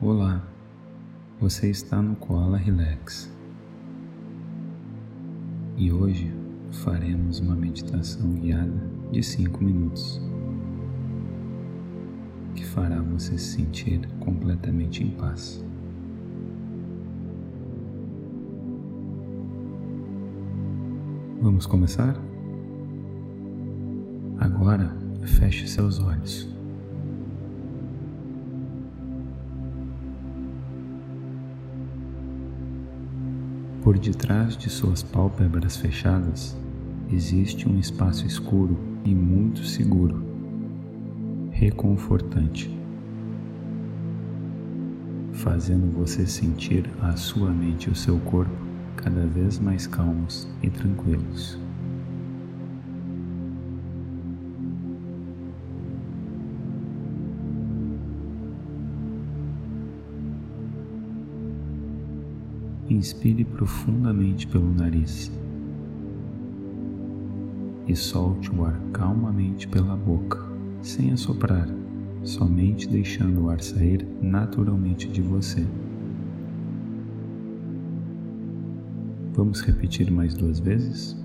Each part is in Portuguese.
Olá, você está no Koala Relax e hoje faremos uma meditação guiada de 5 minutos que fará você se sentir completamente em paz. Vamos começar? Agora feche seus olhos. Por detrás de suas pálpebras fechadas existe um espaço escuro e muito seguro, reconfortante, fazendo você sentir a sua mente e o seu corpo cada vez mais calmos e tranquilos. Inspire profundamente pelo nariz e solte o ar calmamente pela boca, sem assoprar, somente deixando o ar sair naturalmente de você. Vamos repetir mais duas vezes?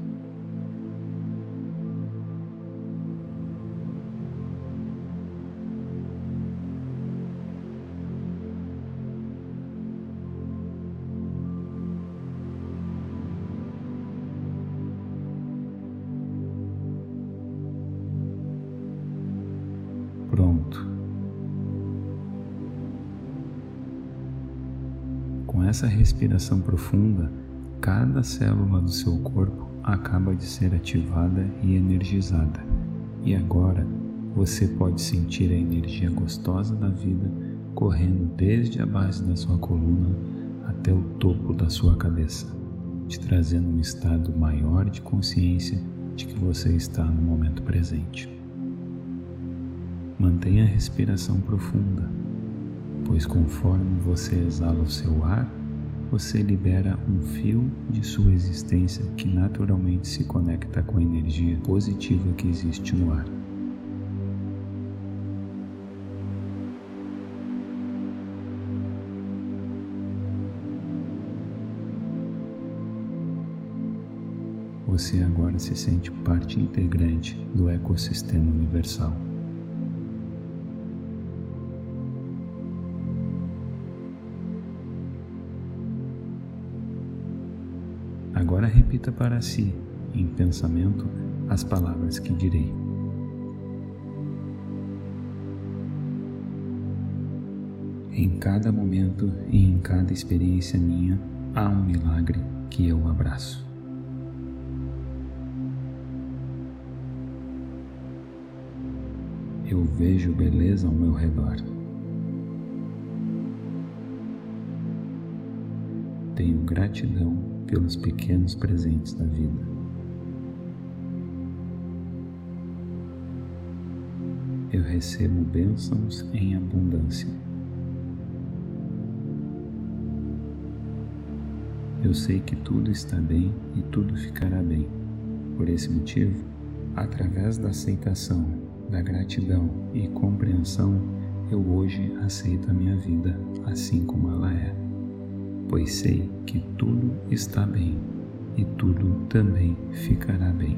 Essa respiração profunda, cada célula do seu corpo acaba de ser ativada e energizada. E agora você pode sentir a energia gostosa da vida correndo desde a base da sua coluna até o topo da sua cabeça, te trazendo um estado maior de consciência de que você está no momento presente. Mantenha a respiração profunda, pois conforme você exala o seu ar, você libera um fio de sua existência que naturalmente se conecta com a energia positiva que existe no ar. Você agora se sente parte integrante do ecossistema universal. Agora repita para si, em pensamento, as palavras que direi. Em cada momento e em cada experiência minha, há um milagre que eu abraço. Eu vejo beleza ao meu redor. Tenho gratidão pelos pequenos presentes da vida. Eu recebo bênçãos em abundância. Eu sei que tudo está bem e tudo ficará bem. Por esse motivo, através da aceitação, da gratidão e compreensão, eu hoje aceito a minha vida assim como ela é pois sei que tudo está bem e tudo também ficará bem.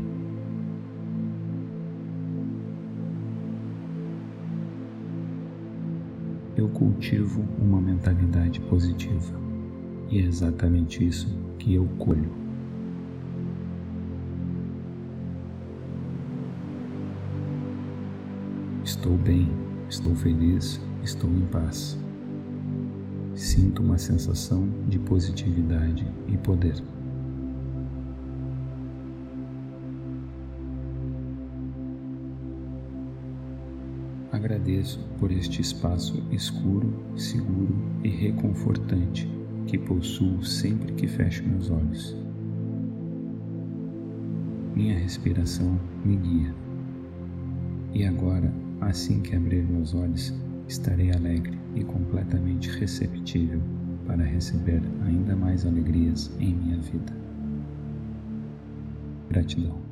Eu cultivo uma mentalidade positiva e é exatamente isso que eu colho. Estou bem, estou feliz, estou em paz sinto uma sensação de positividade e poder. Agradeço por este espaço escuro, seguro e reconfortante que possuo sempre que fecho meus olhos. Minha respiração me guia. E agora, assim que abrir meus olhos, estarei alegre e completamente receptível para receber ainda mais alegrias em minha vida. Gratidão.